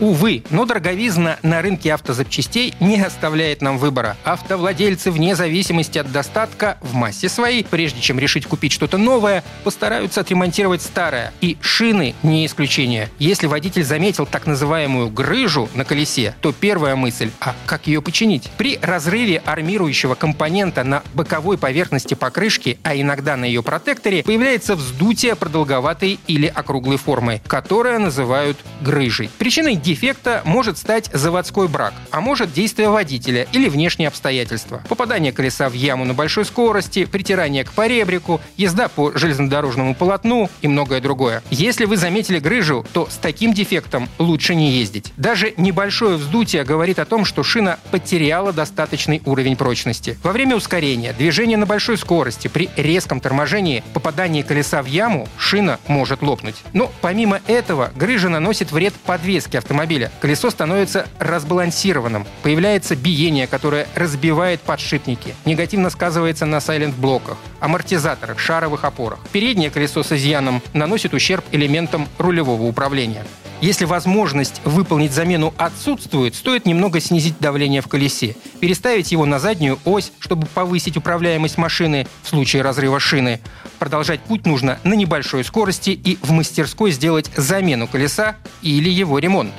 Увы, но дороговизна на рынке автозапчастей не оставляет нам выбора. Автовладельцы, вне зависимости от достатка, в массе своей, прежде чем решить купить что-то новое, постараются отремонтировать старое. И шины не исключение. Если водитель заметил так называемую грыжу на колесе, то первая мысль – а как ее починить? При разрыве армирующего компонента на боковой поверхности покрышки, а иногда на ее протекторе, появляется вздутие продолговатой или округлой формы, которое называют грыжей. Причиной дефекта может стать заводской брак, а может действие водителя или внешние обстоятельства. Попадание колеса в яму на большой скорости, притирание к поребрику, езда по железнодорожному полотну и многое другое. Если вы заметили грыжу, то с таким дефектом лучше не ездить. Даже небольшое вздутие говорит о том, что шина потеряла достаточный уровень прочности. Во время ускорения, движения на большой скорости, при резком торможении, попадании колеса в яму, шина может лопнуть. Но помимо этого, грыжа наносит вред подвеске автомобиля автомобиля. Колесо становится разбалансированным. Появляется биение, которое разбивает подшипники. Негативно сказывается на сайлент-блоках, амортизаторах, шаровых опорах. Переднее колесо с изъяном наносит ущерб элементам рулевого управления. Если возможность выполнить замену отсутствует, стоит немного снизить давление в колесе, переставить его на заднюю ось, чтобы повысить управляемость машины в случае разрыва шины. Продолжать путь нужно на небольшой скорости и в мастерской сделать замену колеса или его ремонт.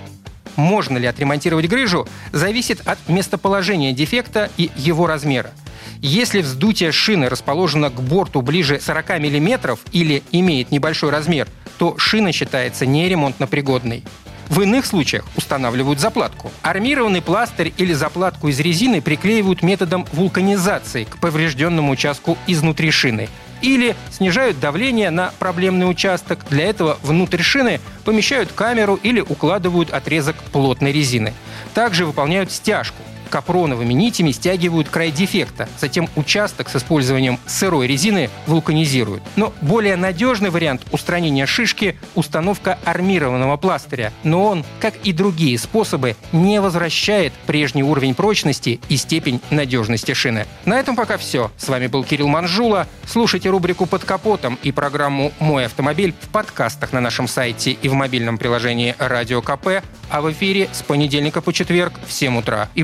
Можно ли отремонтировать грыжу, зависит от местоположения дефекта и его размера. Если вздутие шины расположено к борту ближе 40 мм или имеет небольшой размер, то шина считается неремонтно-пригодной. В иных случаях устанавливают заплатку. Армированный пластырь или заплатку из резины приклеивают методом вулканизации к поврежденному участку изнутри шины или снижают давление на проблемный участок. Для этого внутрь шины помещают камеру или укладывают отрезок плотной резины. Также выполняют стяжку – капроновыми нитями стягивают край дефекта. Затем участок с использованием сырой резины вулканизируют. Но более надежный вариант устранения шишки – установка армированного пластыря. Но он, как и другие способы, не возвращает прежний уровень прочности и степень надежности шины. На этом пока все. С вами был Кирилл Манжула. Слушайте рубрику «Под капотом» и программу «Мой автомобиль» в подкастах на нашем сайте и в мобильном приложении «Радио КП», а в эфире с понедельника по четверг в 7 утра. И